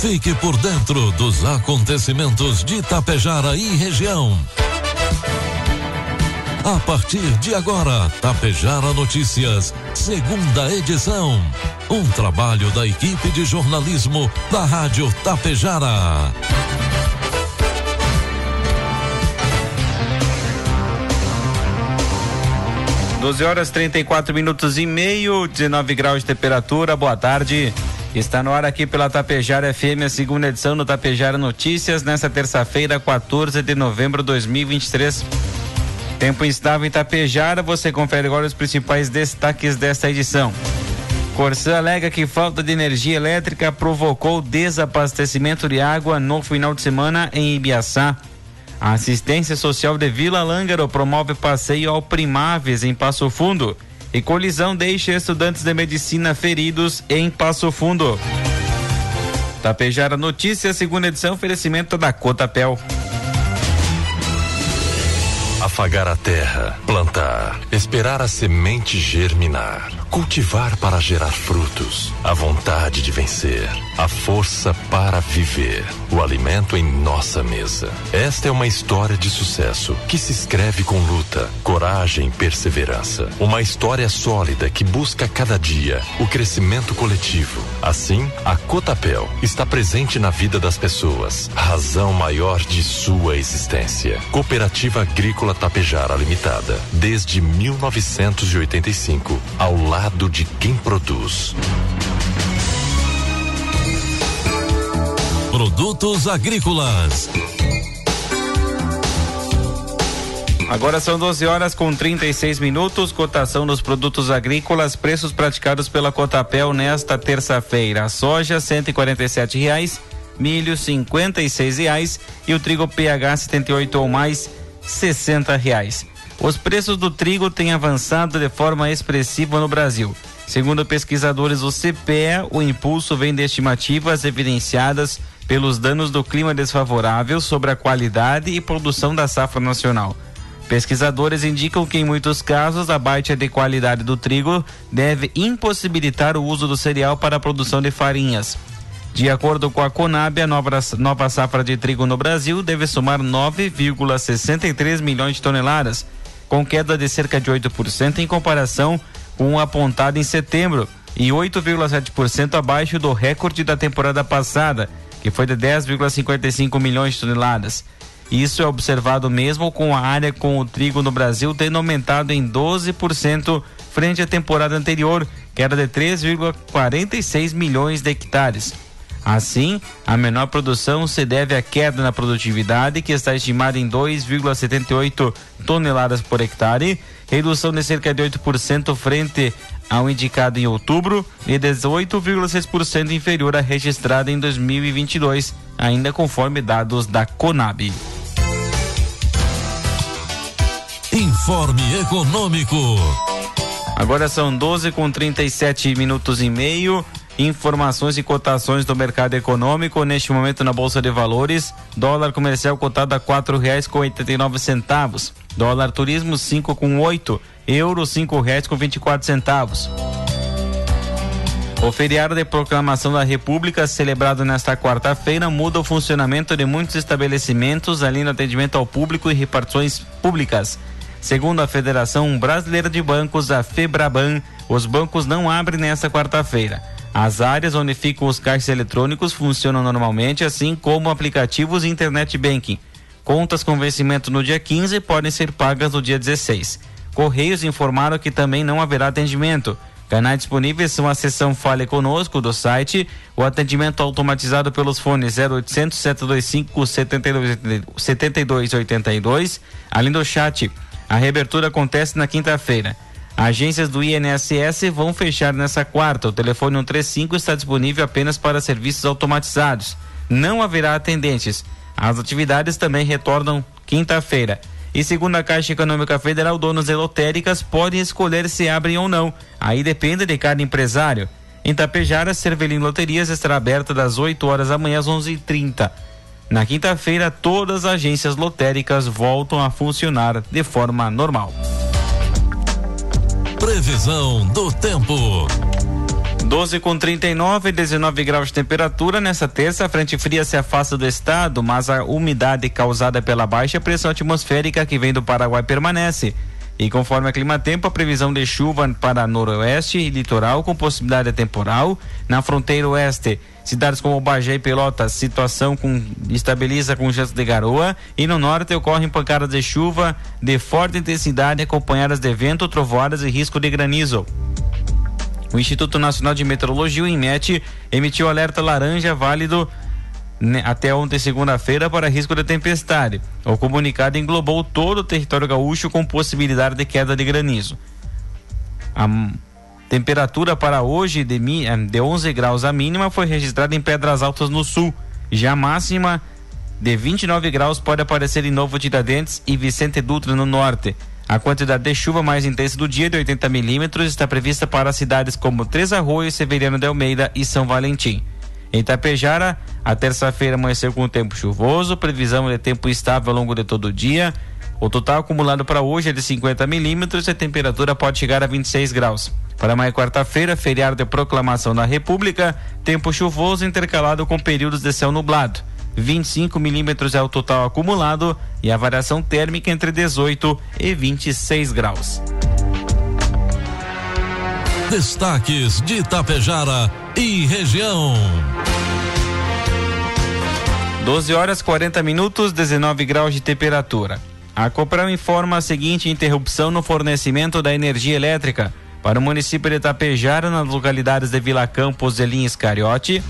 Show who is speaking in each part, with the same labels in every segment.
Speaker 1: Fique por dentro dos acontecimentos de Tapejara e região. A partir de agora, Tapejara Notícias, segunda edição. Um trabalho da equipe de jornalismo da Rádio Tapejara.
Speaker 2: 12 horas 34 minutos e meio, 19 graus de temperatura. Boa tarde. Está no ar aqui pela Tapejara FM, a segunda edição do Tapejara Notícias, nesta terça-feira, 14 de novembro de 2023. Tempo instável em Tapejara, você confere agora os principais destaques desta edição. Corsã alega que falta de energia elétrica provocou desabastecimento de água no final de semana em Ibiaçá. A assistência social de Vila Lângaro promove passeio ao Primaves em Passo Fundo e colisão deixa estudantes de medicina feridos em Passo Fundo. Tapejara Notícias, segunda edição, oferecimento da Cotapel.
Speaker 1: Afagar a terra, plantar, esperar a semente germinar cultivar para gerar frutos, a vontade de vencer, a força para viver, o alimento em nossa mesa. Esta é uma história de sucesso que se escreve com luta, coragem e perseverança. Uma história sólida que busca cada dia o crescimento coletivo. Assim, a Cotapel está presente na vida das pessoas, razão maior de sua existência. Cooperativa Agrícola Tapejara Limitada, desde 1985, ao lado lado de quem produz. Produtos agrícolas.
Speaker 2: Agora são 12 horas com 36 minutos. Cotação dos produtos agrícolas, preços praticados pela Cotapel nesta terça-feira. Soja R$ reais, milho R$ reais e o trigo PH 78 ou mais R$ reais. Os preços do trigo têm avançado de forma expressiva no Brasil. Segundo pesquisadores do CPE, o impulso vem de estimativas evidenciadas pelos danos do clima desfavorável sobre a qualidade e produção da safra nacional. Pesquisadores indicam que, em muitos casos, a baixa de qualidade do trigo deve impossibilitar o uso do cereal para a produção de farinhas. De acordo com a Conab, a nova, nova safra de trigo no Brasil deve somar 9,63 milhões de toneladas com queda de cerca de 8% em comparação com o apontado em setembro e 8,7% abaixo do recorde da temporada passada, que foi de 10,55 milhões de toneladas. Isso é observado mesmo com a área com o trigo no Brasil tendo aumentado em 12% frente à temporada anterior, que era de 3,46 milhões de hectares. Assim, a menor produção se deve à queda na produtividade, que está estimada em 2,78 toneladas por hectare, redução de cerca de 8% frente ao indicado em outubro e 18,6% inferior à registrada em 2022, ainda conforme dados da Conab.
Speaker 1: Informe Econômico.
Speaker 2: Agora são 12 com 37 minutos e meio. Informações e cotações do mercado econômico neste momento na Bolsa de Valores. Dólar comercial cotado a quatro reais com oitenta e nove centavos. Dólar turismo cinco com oito. Euro cinco reais com vinte e quatro centavos. O feriado de proclamação da República, celebrado nesta quarta-feira, muda o funcionamento de muitos estabelecimentos, além do atendimento ao público e repartições públicas. Segundo a Federação Brasileira de Bancos, a FEBRABAN, os bancos não abrem nesta quarta-feira. As áreas onde ficam os caixas eletrônicos funcionam normalmente, assim como aplicativos e internet banking. Contas com vencimento no dia 15 podem ser pagas no dia 16. Correios informaram que também não haverá atendimento. Canais disponíveis são a seção Fale Conosco do site, o atendimento automatizado pelos fones 0800 725 7282, além do chat. A reabertura acontece na quinta-feira. Agências do INSS vão fechar nessa quarta. O telefone 135 está disponível apenas para serviços automatizados. Não haverá atendentes. As atividades também retornam quinta-feira. E segundo a Caixa Econômica Federal, donos de lotéricas podem escolher se abrem ou não. Aí depende de cada empresário. Em Tapejara, Cervelim Loterias estará aberta das 8 horas da manhã às 11h30. Na quinta-feira, todas as agências lotéricas voltam a funcionar de forma normal.
Speaker 1: Previsão do tempo.
Speaker 2: 12 com 39, 19 graus de temperatura. Nessa terça, a frente fria se afasta do estado, mas a umidade causada pela baixa pressão atmosférica que vem do Paraguai permanece. E conforme a Clima Tempo, a previsão de chuva para noroeste e litoral com possibilidade de temporal. Na fronteira oeste, cidades como Bagé e Pelotas, situação com estabiliza com chances de garoa. E no norte ocorrem pancadas de chuva de forte intensidade acompanhadas de vento, trovoadas e risco de granizo. O Instituto Nacional de Meteorologia, o INMET, emitiu alerta laranja válido até ontem, segunda-feira, para risco de tempestade. O comunicado englobou todo o território gaúcho com possibilidade de queda de granizo. A temperatura para hoje de, eh, de 11 graus a mínima foi registrada em Pedras Altas no sul. Já a máxima de 29 graus pode aparecer em Novo Tiradentes e Vicente Dutra no norte. A quantidade de chuva mais intensa do dia, de 80 milímetros, está prevista para cidades como Três Arroios, Severiano de Almeida e São Valentim. Em Itapejara, a terça-feira amanheceu com tempo chuvoso, previsão de tempo estável ao longo de todo o dia. O total acumulado para hoje é de 50 milímetros e a temperatura pode chegar a 26 graus. Para amanhã, quarta-feira, feriado de proclamação da República, tempo chuvoso intercalado com períodos de céu nublado. 25 milímetros é o total acumulado e a variação térmica entre 18 e 26 graus.
Speaker 3: Destaques de Itapejara e região.
Speaker 2: 12 horas 40 minutos, 19 graus de temperatura. A Copral informa a seguinte interrupção no fornecimento da energia elétrica para o município de Itapejara nas localidades de Vila Campos e Linha Iscariote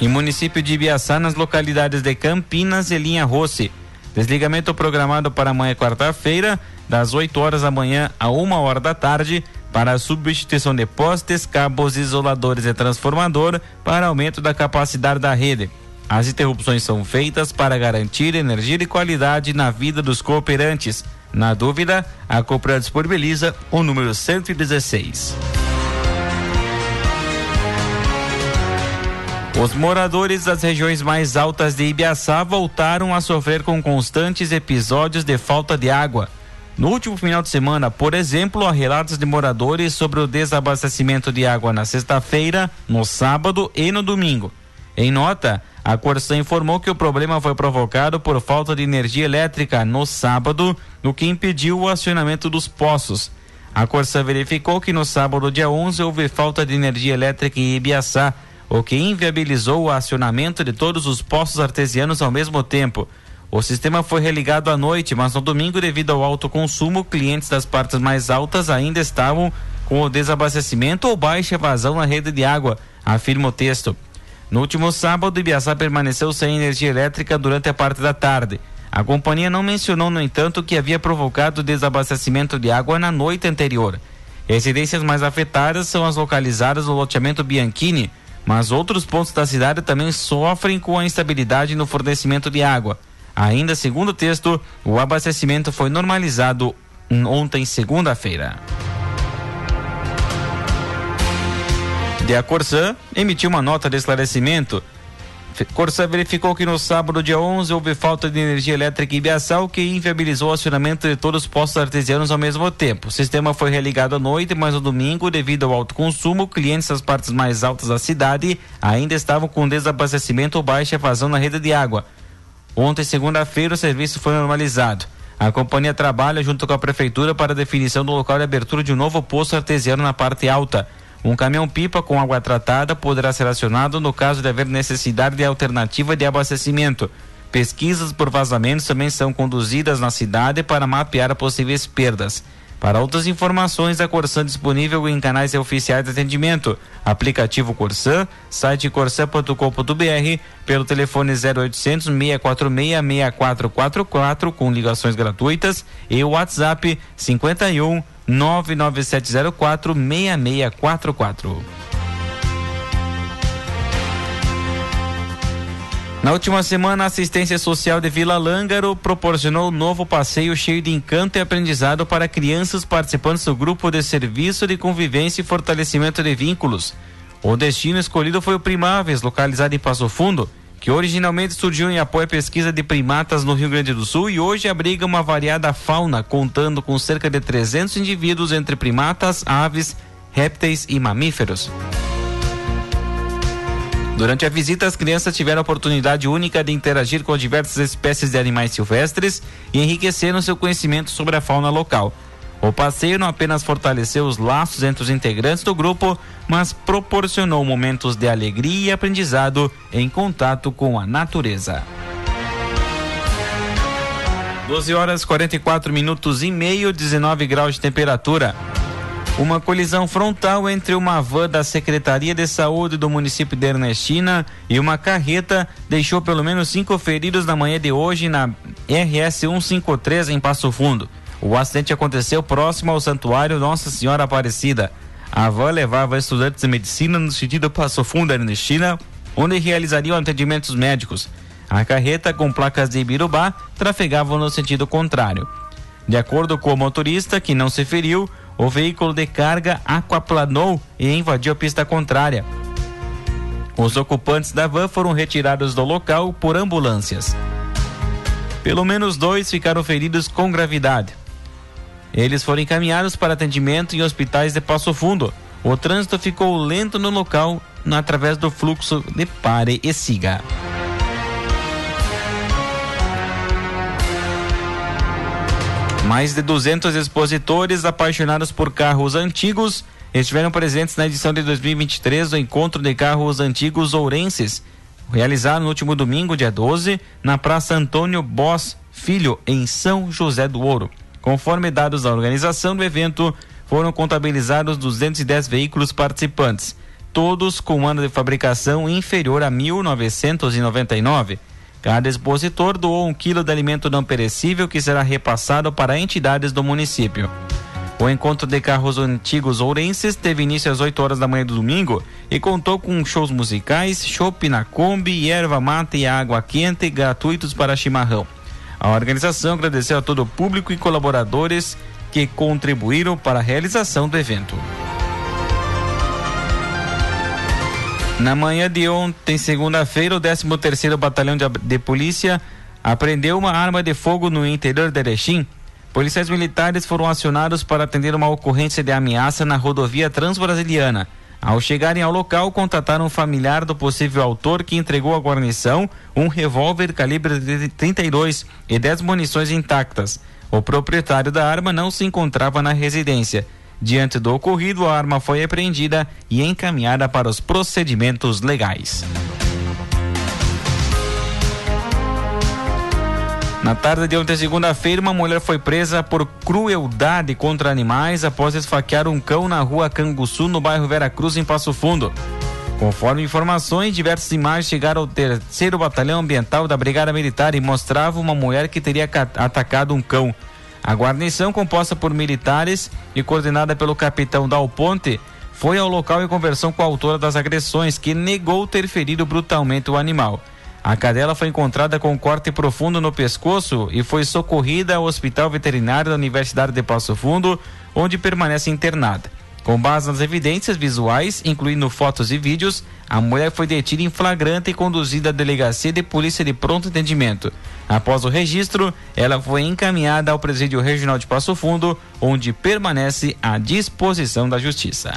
Speaker 2: em município de Ibiaçá, nas localidades de Campinas e Linha Rossi. Desligamento programado para amanhã, quarta-feira, das 8 horas da manhã a 1 hora da tarde, para a substituição de postes, cabos isoladores e transformador para aumento da capacidade da rede. As interrupções são feitas para garantir energia de qualidade na vida dos cooperantes. Na dúvida, a Copra disponibiliza o número 116. Os moradores das regiões mais altas de Ibiaçá voltaram a sofrer com constantes episódios de falta de água. No último final de semana, por exemplo, há relatos de moradores sobre o desabastecimento de água na sexta-feira, no sábado e no domingo. Em nota, a Corsã informou que o problema foi provocado por falta de energia elétrica no sábado, o que impediu o acionamento dos poços. A Corsã verificou que no sábado, dia 11, houve falta de energia elétrica em Ibiaçá o que inviabilizou o acionamento de todos os postos artesianos ao mesmo tempo. O sistema foi religado à noite, mas no domingo, devido ao alto consumo, clientes das partes mais altas ainda estavam com o desabastecimento ou baixa vazão na rede de água, afirma o texto. No último sábado, Ibiaçá permaneceu sem energia elétrica durante a parte da tarde. A companhia não mencionou, no entanto, que havia provocado desabastecimento de água na noite anterior. Residências mais afetadas são as localizadas no loteamento Bianchini, mas outros pontos da cidade também sofrem com a instabilidade no fornecimento de água. Ainda segundo o texto, o abastecimento foi normalizado ontem, segunda-feira. De a Corsã emitiu uma nota de esclarecimento Corsã verificou que no sábado, dia 11, houve falta de energia elétrica em Biaçal, que inviabilizou o acionamento de todos os postos artesianos ao mesmo tempo. O sistema foi religado à noite, mas no domingo, devido ao alto consumo, clientes das partes mais altas da cidade ainda estavam com desabastecimento ou baixa vazão na rede de água. Ontem, segunda-feira, o serviço foi normalizado. A companhia trabalha junto com a prefeitura para a definição do local de abertura de um novo poço artesiano na parte alta. Um caminhão-pipa com água tratada poderá ser acionado no caso de haver necessidade de alternativa de abastecimento. Pesquisas por vazamentos também são conduzidas na cidade para mapear possíveis perdas. Para outras informações, a Corsan disponível em canais oficiais de atendimento, aplicativo Corsan, site corsan.com.br, pelo telefone 0800 646 6444 com ligações gratuitas e o WhatsApp 51 99704 6644. Na última semana, a assistência social de Vila Lângaro proporcionou um novo passeio cheio de encanto e aprendizado para crianças participantes do grupo de serviço de convivência e fortalecimento de vínculos. O destino escolhido foi o Primáveis, localizado em Passo Fundo, que originalmente surgiu em apoio à pesquisa de primatas no Rio Grande do Sul e hoje abriga uma variada fauna, contando com cerca de 300 indivíduos entre primatas, aves, répteis e mamíferos. Durante a visita, as crianças tiveram a oportunidade única de interagir com diversas espécies de animais silvestres e enriqueceram seu conhecimento sobre a fauna local. O passeio não apenas fortaleceu os laços entre os integrantes do grupo, mas proporcionou momentos de alegria e aprendizado em contato com a natureza. 12 horas 44 minutos e meio, 19 graus de temperatura. Uma colisão frontal entre uma van da Secretaria de Saúde do município de Ernestina e uma carreta deixou pelo menos cinco feridos na manhã de hoje na RS 153 em Passo Fundo. O acidente aconteceu próximo ao Santuário Nossa Senhora Aparecida. A van levava estudantes de medicina no sentido Passo Fundo Ernestina, onde realizariam atendimentos médicos. A carreta, com placas de Ibirubá, trafegava no sentido contrário. De acordo com o motorista, que não se feriu, o veículo de carga aquaplanou e invadiu a pista contrária. Os ocupantes da van foram retirados do local por ambulâncias. Pelo menos dois ficaram feridos com gravidade. Eles foram encaminhados para atendimento em hospitais de Passo Fundo. O trânsito ficou lento no local através do fluxo de pare e siga. Mais de 200 expositores apaixonados por carros antigos estiveram presentes na edição de 2023 do Encontro de Carros Antigos Ourenses, realizado no último domingo, dia 12, na Praça Antônio Boss Filho, em São José do Ouro. Conforme dados da organização do evento, foram contabilizados 210 veículos participantes, todos com ano de fabricação inferior a 1999 Cada expositor doou um quilo de alimento não perecível que será repassado para entidades do município. O encontro de carros antigos ourenses teve início às 8 horas da manhã do domingo e contou com shows musicais, chopp na Kombi, erva mata e água quente gratuitos para chimarrão. A organização agradeceu a todo o público e colaboradores que contribuíram para a realização do evento. Na manhã de ontem, segunda-feira, o 13º Batalhão de, de, Polícia apreendeu uma arma de fogo no interior de Erechim. Policiais militares foram acionados para atender uma ocorrência de ameaça na rodovia Transbrasiliana. Ao chegarem ao local, contataram um familiar do possível autor que entregou à guarnição um revólver calibre 32 e 10 munições intactas. O proprietário da arma não se encontrava na residência. Diante do ocorrido, a arma foi apreendida e encaminhada para os procedimentos legais. Na tarde de ontem, segunda-feira, uma mulher foi presa por crueldade contra animais após esfaquear um cão na rua Canguçu, no bairro Veracruz, em Passo Fundo. Conforme informações, diversas imagens chegaram ao terceiro batalhão ambiental da Brigada Militar e mostravam uma mulher que teria atacado um cão. A guarnição, composta por militares e coordenada pelo capitão Dal Ponte, foi ao local em conversão com a autora das agressões, que negou ter ferido brutalmente o animal. A cadela foi encontrada com um corte profundo no pescoço e foi socorrida ao Hospital Veterinário da Universidade de Passo Fundo, onde permanece internada. Com base nas evidências visuais, incluindo fotos e vídeos, a mulher foi detida em flagrante e conduzida à delegacia de polícia de pronto entendimento. Após o registro, ela foi encaminhada ao presídio regional de Passo Fundo, onde permanece à disposição da justiça.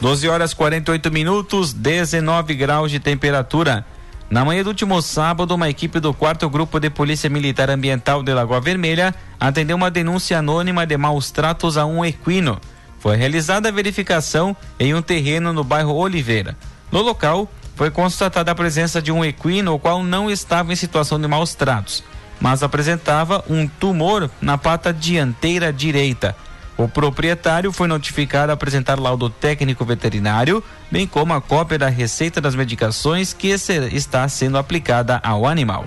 Speaker 2: 12 horas 48 minutos, 19 graus de temperatura. Na manhã do último sábado, uma equipe do quarto grupo de Polícia Militar Ambiental de Lagoa Vermelha atendeu uma denúncia anônima de maus tratos a um equino. Foi realizada a verificação em um terreno no bairro Oliveira. No local, foi constatada a presença de um equino, o qual não estava em situação de maus tratos, mas apresentava um tumor na pata dianteira direita. O proprietário foi notificado a apresentar laudo técnico veterinário, bem como a cópia da receita das medicações que está sendo aplicada ao animal.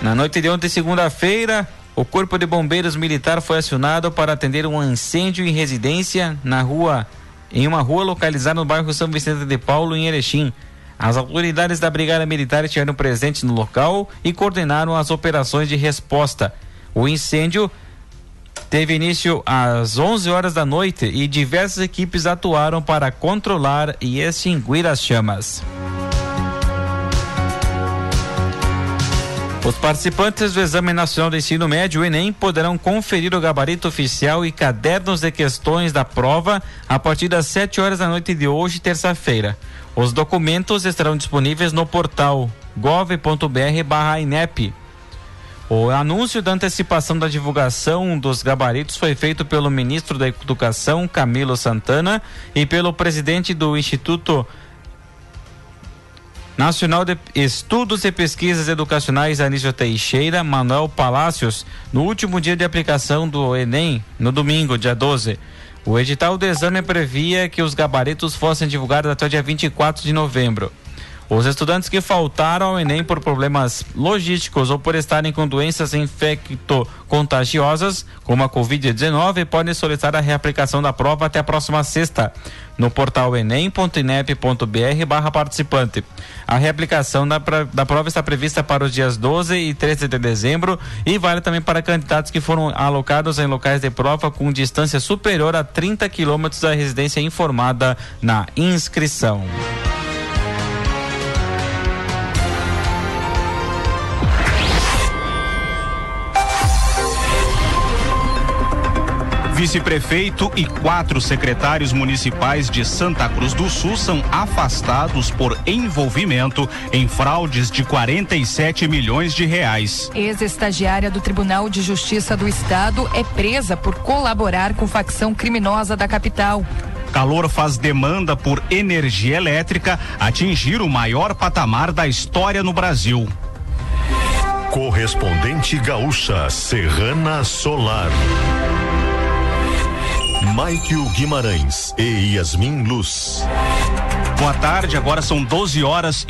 Speaker 2: Na noite de ontem, segunda-feira, o Corpo de Bombeiros Militar foi acionado para atender um incêndio em residência na rua, em uma rua localizada no bairro São Vicente de Paulo, em Erechim. As autoridades da Brigada Militar estiveram presentes no local e coordenaram as operações de resposta. O incêndio teve início às 11 horas da noite e diversas equipes atuaram para controlar e extinguir as chamas. Os participantes do Exame Nacional do Ensino Médio, Enem, poderão conferir o gabarito oficial e cadernos de questões da prova a partir das 7 horas da noite de hoje, terça-feira. Os documentos estarão disponíveis no portal gov.br/inep. O anúncio da antecipação da divulgação dos gabaritos foi feito pelo ministro da Educação, Camilo Santana, e pelo presidente do Instituto Nacional de Estudos e Pesquisas Educacionais Anísio Teixeira, Manuel Palácios, no último dia de aplicação do Enem, no domingo, dia 12. O edital do exame previa que os gabaritos fossem divulgados até o dia 24 de novembro. Os estudantes que faltaram ao Enem por problemas logísticos ou por estarem com doenças infecto-contagiosas, como a Covid-19, podem solicitar a reaplicação da prova até a próxima sexta, no portal enem.inep.br participante. A reaplicação da, da prova está prevista para os dias 12 e 13 de dezembro e vale também para candidatos que foram alocados em locais de prova com distância superior a 30 quilômetros da residência informada na inscrição.
Speaker 4: Vice-prefeito e quatro secretários municipais de Santa Cruz do Sul são afastados por envolvimento em fraudes de 47 milhões de reais.
Speaker 5: Ex-estagiária do Tribunal de Justiça do Estado é presa por colaborar com facção criminosa da capital.
Speaker 4: Calor faz demanda por energia elétrica atingir o maior patamar da história no Brasil.
Speaker 6: Correspondente gaúcha Serrana Solar. Maikio Guimarães e Yasmin Luz.
Speaker 4: Boa tarde, agora são 12 horas